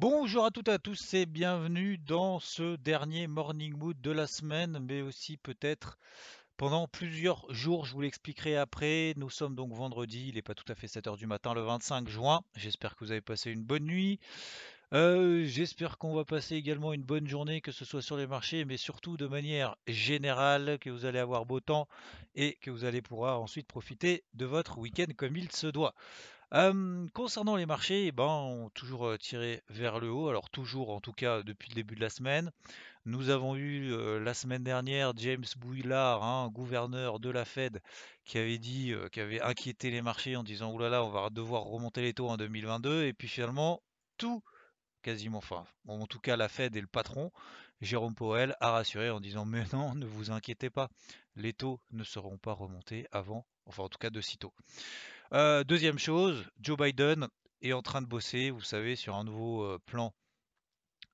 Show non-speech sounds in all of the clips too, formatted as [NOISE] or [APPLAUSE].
Bonjour à toutes et à tous et bienvenue dans ce dernier Morning Mood de la semaine, mais aussi peut-être pendant plusieurs jours, je vous l'expliquerai après. Nous sommes donc vendredi, il n'est pas tout à fait 7h du matin le 25 juin. J'espère que vous avez passé une bonne nuit. Euh, j'espère qu'on va passer également une bonne journée, que ce soit sur les marchés, mais surtout de manière générale, que vous allez avoir beau temps et que vous allez pouvoir ensuite profiter de votre week-end comme il se doit. Concernant les marchés, eh ben, toujours tiré vers le haut, alors toujours en tout cas depuis le début de la semaine. Nous avons eu la semaine dernière James Bouillard, hein, gouverneur de la Fed, qui avait dit, avait inquiété les marchés en disant oulala, on va devoir remonter les taux en 2022, et puis finalement tout quasiment, enfin, en tout cas la Fed et le patron, Jérôme Powell, a rassuré en disant mais non, ne vous inquiétez pas, les taux ne seront pas remontés avant, enfin en tout cas de sitôt. Deuxième chose, Joe Biden est en train de bosser, vous savez, sur un nouveau plan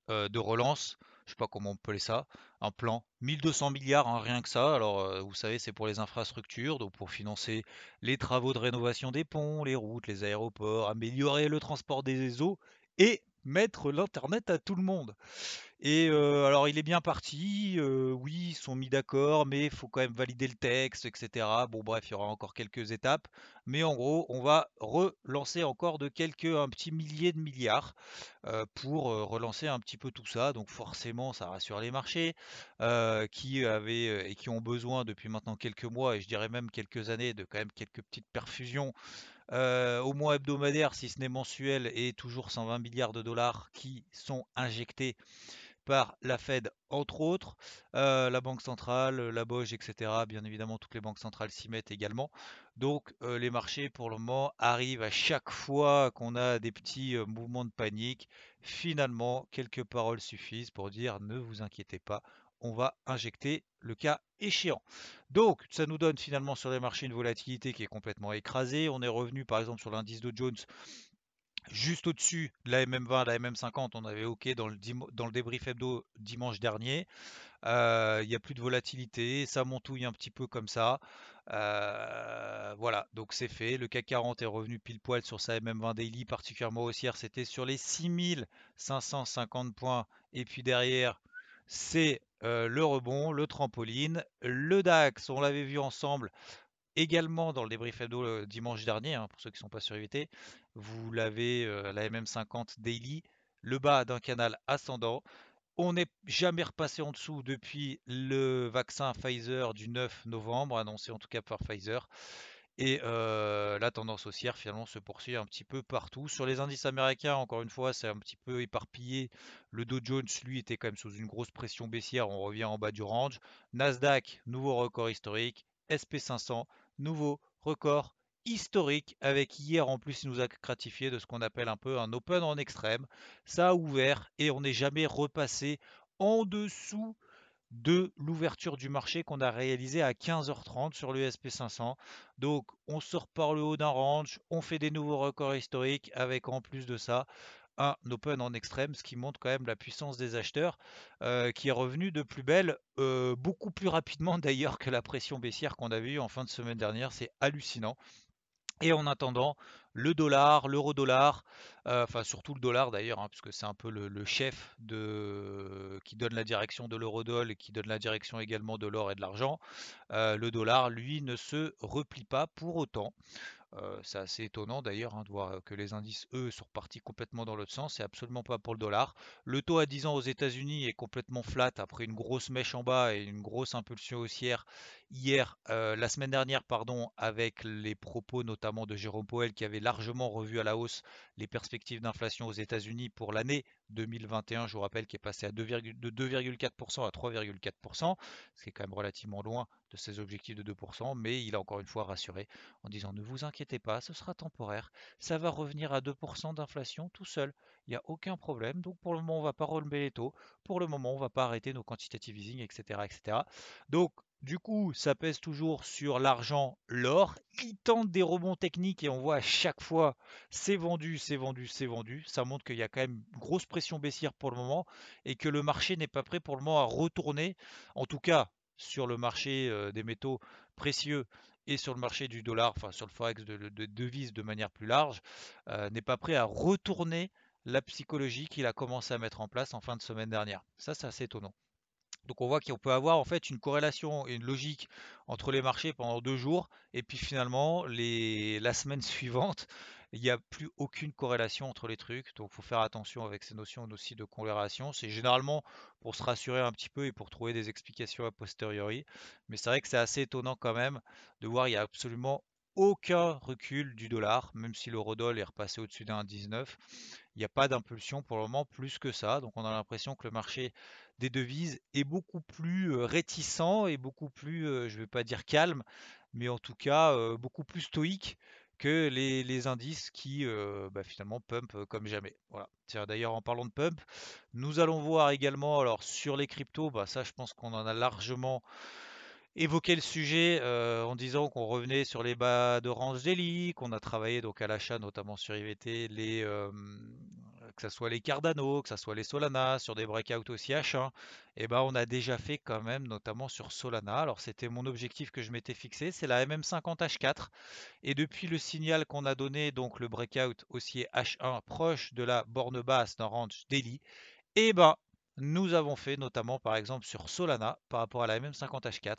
de relance. Je sais pas comment on peut ça, un plan 1200 milliards, hein, rien que ça. Alors, vous savez, c'est pour les infrastructures, donc pour financer les travaux de rénovation des ponts, les routes, les aéroports, améliorer le transport des eaux et mettre l'internet à tout le monde. Et alors il est bien parti, oui, ils sont mis d'accord, mais il faut quand même valider le texte, etc. Bon bref, il y aura encore quelques étapes, mais en gros, on va relancer encore de quelques, un petit millier de milliards pour relancer un petit peu tout ça. Donc forcément, ça rassure les marchés qui avaient et qui ont besoin depuis maintenant quelques mois, et je dirais même quelques années, de quand même quelques petites perfusions euh, au mois hebdomadaire, si ce n'est mensuel, et toujours 120 milliards de dollars qui sont injectés par la Fed, entre autres, euh, la Banque centrale, la BOJ, etc. Bien évidemment, toutes les banques centrales s'y mettent également. Donc, euh, les marchés, pour le moment, arrivent à chaque fois qu'on a des petits mouvements de panique. Finalement, quelques paroles suffisent pour dire ne vous inquiétez pas, on va injecter le cas échéant. Donc, ça nous donne finalement sur les marchés une volatilité qui est complètement écrasée. On est revenu par exemple sur l'indice de Jones juste au-dessus de la MM20, la MM50. On avait OK dans le, dans le débrief hebdo dimanche dernier. Euh, il n'y a plus de volatilité, ça montouille un petit peu comme ça. Euh, voilà, donc c'est fait. Le CAC 40 est revenu pile poil sur sa MM20 daily, particulièrement haussière. C'était sur les 6550 points. Et puis derrière, c'est le rebond, le trampoline, le DAX, on l'avait vu ensemble également dans le débrief hebdo dimanche dernier, hein, pour ceux qui ne sont pas sur vous l'avez la MM50 daily, le bas d'un canal ascendant. On n'est jamais repassé en dessous depuis le vaccin Pfizer du 9 novembre, annoncé en tout cas par Pfizer. Et la tendance haussière finalement se poursuit un petit peu partout. Sur les indices américains, encore une fois, c'est un petit peu éparpillé. Le Dow Jones, lui, était quand même sous une grosse pression baissière. On revient en bas du range. Nasdaq, nouveau record historique. SP500, nouveau record historique. Avec hier en plus, il nous a gratifié de ce qu'on appelle un peu un open en extrême. Ça a ouvert et on n'est jamais repassé en dessous de l'ouverture du marché qu'on a réalisé à 15h30 sur le SP500. Donc on sort par le haut d'un range, on fait des nouveaux records historiques avec en plus de ça un open en extrême, ce qui montre quand même la puissance des acheteurs euh, qui est revenu de plus belle, euh, beaucoup plus rapidement [LAUGHS] d'ailleurs que la pression baissière qu'on avait eue en fin de semaine dernière. C'est hallucinant. Et en attendant, le dollar, l'euro-dollar, euh, enfin surtout le dollar d'ailleurs, hein, puisque c'est un peu le, chef qui donne la direction de l'euro-dollar et qui donne la direction également de l'or et de l'argent. Euh, le dollar, lui, ne se replie pas pour autant. Euh, c'est assez étonnant d'ailleurs hein, de voir que les indices, eux, sont repartis complètement dans l'autre sens. C'est absolument pas pour le dollar. Le taux à 10 ans aux États-Unis est complètement flat après une grosse mèche en bas et une grosse impulsion haussière. Hier, euh, la semaine dernière, pardon, avec les propos notamment de Jérôme Powell qui avait largement revu à la hausse les perspectives d'inflation aux États-Unis pour l'année 2021, je vous rappelle, qui est passé à de 2,4% à 3,4%, ce qui est quand même relativement loin de ses objectifs de 2%, mais il a encore une fois rassuré en disant ne vous inquiétez pas, ce sera temporaire, ça va revenir à 2% d'inflation tout seul, il n'y a aucun problème, donc pour le moment on ne va pas relever les taux, pour le moment on ne va pas arrêter nos quantitative easing, etc. etc. Donc du coup, ça pèse toujours sur l'argent, l'or. Il tente des rebonds techniques et on voit à chaque fois c'est vendu, c'est vendu, c'est vendu. Ça montre qu'il y a quand même une grosse pression baissière pour le moment et que le marché n'est pas prêt pour le moment à retourner. En tout cas, sur le marché euh, des métaux précieux et sur le marché du dollar, enfin sur le forex de, devises de manière plus large, euh, n'est pas prêt à retourner la psychologie qu'il a commencé à mettre en place en fin de semaine dernière. Ça, c'est assez étonnant. Donc on voit qu'on peut avoir en fait une corrélation et une logique entre les marchés pendant deux jours et puis finalement la semaine [LAUGHS] suivante il n'y a plus aucune corrélation entre les trucs. Donc il faut faire attention avec ces notions aussi de corrélation. C'est généralement pour se rassurer un petit peu et pour trouver des explications a posteriori. Mais c'est vrai que c'est assez étonnant quand même de voir il n'y a absolument aucun recul du dollar, même si l'eurodoll est repassé au-dessus d'un 19. Il n'y a pas d'impulsion pour le moment plus que ça. Donc on a l'impression que le marché des devises est beaucoup plus réticent et beaucoup plus, je ne vais pas dire calme, mais en tout cas beaucoup plus stoïque que les, indices qui bah, finalement pump comme jamais. Voilà. D'ailleurs en parlant de pump, nous allons voir également alors sur les cryptos, bah, ça je pense qu'on en a largement évoqué le sujet en disant qu'on revenait sur les bas de range daily, qu'on a travaillé donc à l'achat notamment sur IVT les que ce soit les Cardano, que ce soit les Solana, sur des breakouts aussi H1, et eh ben on a déjà fait quand même, notamment sur Solana. Alors c'était mon objectif que je m'étais fixé, c'est la MM50H4. Et depuis le signal qu'on a donné, donc le breakout haussier H1 proche de la borne basse d'un range daily, et eh ben nous avons fait notamment par exemple sur Solana par rapport à la MM50H4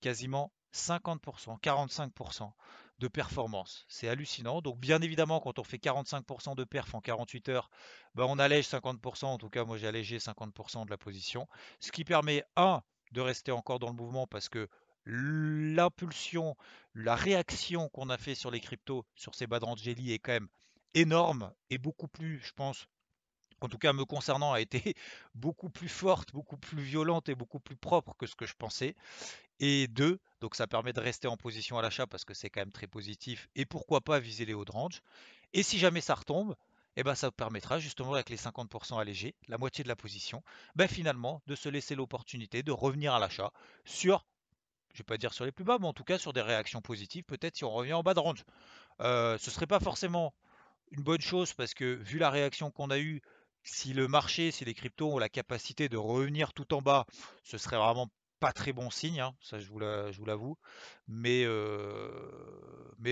quasiment 50%, 45% de performance. C'est hallucinant. Donc bien évidemment, quand on fait 45% de perf en 48 heures, ben, on allège 50%. En tout cas, moi j'ai allégé 50% de la position. Ce qui permet, un, de rester encore dans le mouvement parce que l'impulsion, la réaction qu'on a fait sur les cryptos, sur ces bas de est quand même énorme et beaucoup plus, je pense, en tout cas me concernant, a été [LAUGHS] beaucoup plus forte, beaucoup plus violente et beaucoup plus propre que ce que je pensais. Et deux, donc ça permet de rester en position à l'achat parce que c'est quand même très positif. Et pourquoi pas viser les hauts de. Et si jamais ça retombe, eh ben ça permettra justement avec les 50% allégés, la moitié de la position, ben finalement de se laisser l'opportunité de revenir à l'achat sur, je vais pas dire sur les plus bas, mais en tout cas sur des réactions positives, peut-être si on revient en bas de range. Euh, ce serait pas forcément une bonne chose parce que vu la réaction qu'on a eue, si le marché, si les cryptos ont la capacité de revenir tout en bas, ce serait vraiment pas très bon signe, hein, ça je vous l'avoue. Mais, euh,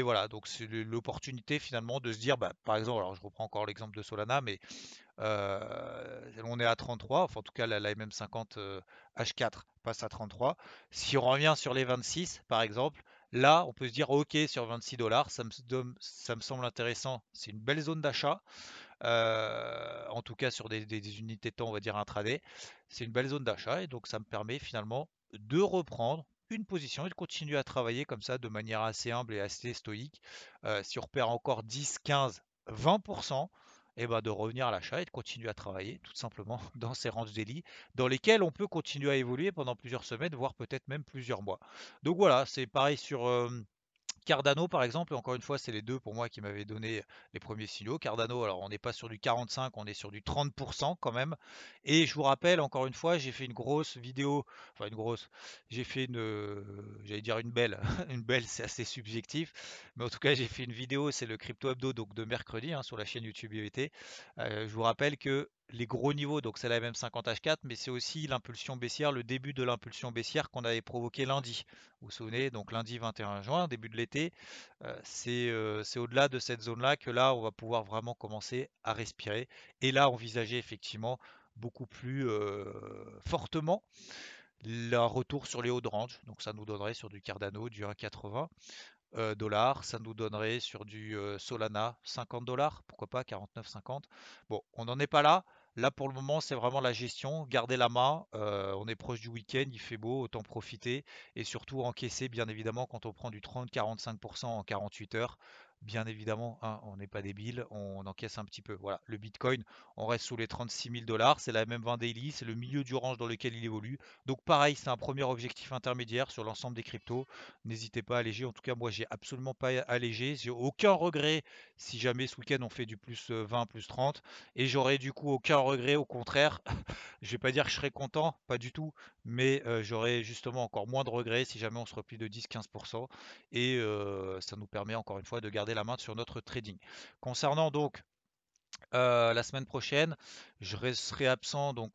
voilà, donc c'est l'opportunité finalement de se dire, bah, par exemple, alors je reprends encore l'exemple de Solana, mais euh, on est à 33, enfin en tout cas la, MM50 H4 passe à 33. Si on revient sur les 26 par exemple, là on peut se dire ok sur 26 dollars, ça me semble intéressant, c'est une belle zone d'achat. Euh, en tout cas sur des, unités de temps, on va dire intraday. C'est une belle zone d'achat et donc ça me permet finalement de reprendre une position et de continuer à travailler comme ça de manière assez humble et assez stoïque. Euh, si on repère encore 10, 15, 20%, et ben de revenir à l'achat et de continuer à travailler tout simplement [LAUGHS] dans ces ranges daily dans lesquels on peut continuer à évoluer pendant plusieurs semaines, voire peut-être même plusieurs mois. Donc voilà, c'est pareil sur, euh, Cardano, par exemple, encore une fois, c'est les deux pour moi qui m'avaient donné les premiers signaux. Cardano, alors on n'est pas sur du 45, on est sur du 30% quand même. Et je vous rappelle, encore une fois, j'ai fait une grosse vidéo, enfin une grosse, j'ai fait une, euh, j'allais dire une belle, [LAUGHS] une belle, c'est assez subjectif, mais en tout cas, j'ai fait une vidéo, c'est le Crypto Hebdo donc de mercredi hein, sur la chaîne YouTube IVT. Euh, je vous rappelle que les gros niveaux, donc c'est la même 50 H4, mais c'est aussi l'impulsion baissière, le début de l'impulsion baissière qu'on avait provoqué lundi. Vous vous souvenez, donc lundi 21 juin, début de l'été, euh, euh, c'est au-delà de cette zone-là que là, on va pouvoir vraiment commencer à respirer et là envisager effectivement beaucoup plus euh, fortement le retour sur les hauts de range. Donc ça nous donnerait sur du Cardano du 1,80 dollars, ça nous donnerait sur du Solana 50 dollars, pourquoi pas 49,50. Bon, on n'en est pas là. Là, pour le moment, c'est vraiment la gestion, garder la main. Euh, on est proche du week-end, il fait beau, autant profiter et surtout encaisser, bien évidemment, quand on prend du 30-45% en 48 heures. Bien évidemment, hein, on n'est pas débile, on encaisse un petit peu. Voilà, le Bitcoin, on reste sous les 36 000 dollars, c'est la même 20 daily, c'est le milieu du range dans lequel il évolue. Donc pareil, c'est un premier objectif intermédiaire sur l'ensemble des cryptos. N'hésitez pas à alléger. En tout cas, moi, j'ai absolument pas allégé. J'ai aucun regret si jamais ce week-end on fait du plus 20, euh, plus 30. Et j'aurais du coup aucun regret. Au contraire, [LAUGHS] je vais pas dire que je serais content, pas du tout, mais euh, j'aurais justement encore moins de regrets si jamais on se replie de 10-15%. Et euh, ça nous permet encore une fois de garder la main sur notre trading. Concernant donc la semaine prochaine, je serai absent, donc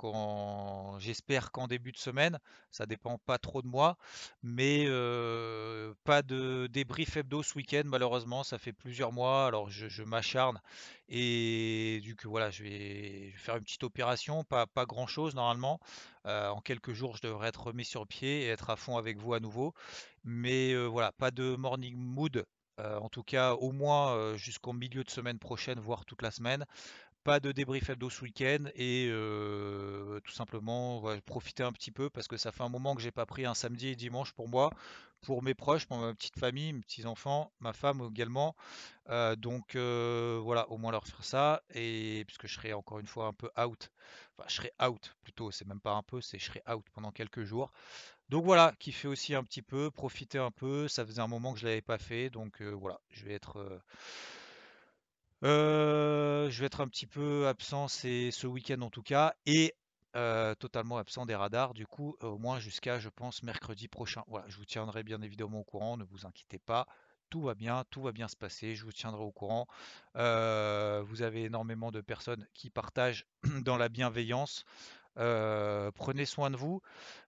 j'espère qu'en début de semaine, ça dépend pas trop de moi, mais pas de débrief hebdo ce week-end malheureusement, ça fait plusieurs mois, alors je, m'acharne et du coup voilà, je vais, faire une petite opération, pas, pas grand-chose normalement, en quelques jours je devrais être remis sur pied et être à fond avec vous à nouveau, mais voilà, pas de morning mood euh, en tout cas, au moins euh, jusqu'au milieu de semaine prochaine, voire toute la semaine. Pas de débrief hebdo ce week-end et euh, tout simplement profiter un petit peu parce que ça fait un moment que j'ai pas pris un samedi et dimanche pour moi, pour mes proches, pour ma petite famille, mes petits enfants, ma femme également. donc voilà, au moins leur faire ça et puisque je serai encore une fois un peu out, enfin je serai out plutôt, c'est même pas un peu, c'est je serai out pendant quelques jours. Donc voilà, qui fait aussi un petit peu, profiter un peu. Ça faisait un moment que je l'avais pas fait, donc voilà, je vais être, un petit peu absent ce week-end en tout cas, et totalement absent des radars. Du coup, au moins jusqu'à, je pense, mercredi prochain. Voilà, je vous tiendrai bien évidemment au courant. Ne vous inquiétez pas. Tout va bien, tout va bien se passer, je vous tiendrai au courant. vous avez énormément de personnes qui partagent [CLEARS THROAT] dans la bienveillance. Euh, prenez soin de vous.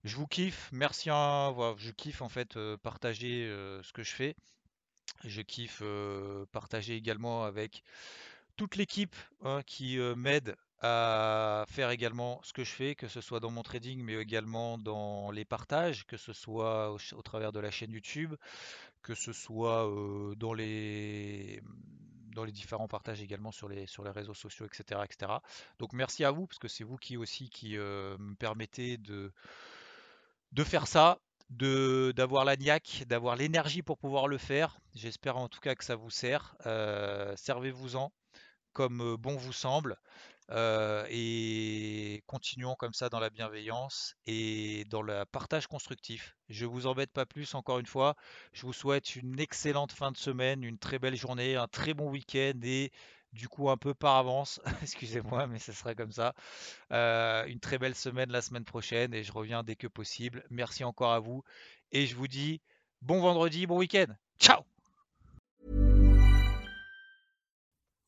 Je vous kiffe. Merci. À, je kiffe en fait euh, partager euh, ce que je fais. Je kiffe partager également avec toute l'équipe hein, qui m'aide à faire également ce que je fais, que ce soit dans mon trading, mais également dans les partages, que ce soit au travers de la chaîne YouTube, que ce soit dans les dans les différents partages également sur les, sur les réseaux sociaux, etc., etc. Donc merci à vous, parce que c'est vous qui aussi qui euh, me permettez de, de faire ça, de d'avoir la niaque, d'avoir l'énergie pour pouvoir le faire. J'espère en tout cas que ça vous sert. Euh, servez-vous-en comme euh, bon vous semble. Et continuons comme ça dans la bienveillance et dans le partage constructif. Je vous embête pas plus encore une fois. Je vous souhaite une excellente fin de semaine, une très belle journée, un très bon week-end et du coup un peu par avance, [LAUGHS] excusez-moi, mais ce sera comme ça. Une très belle semaine la semaine prochaine et je reviens dès que possible. Merci encore à vous et je vous dis bon vendredi, bon week-end. Ciao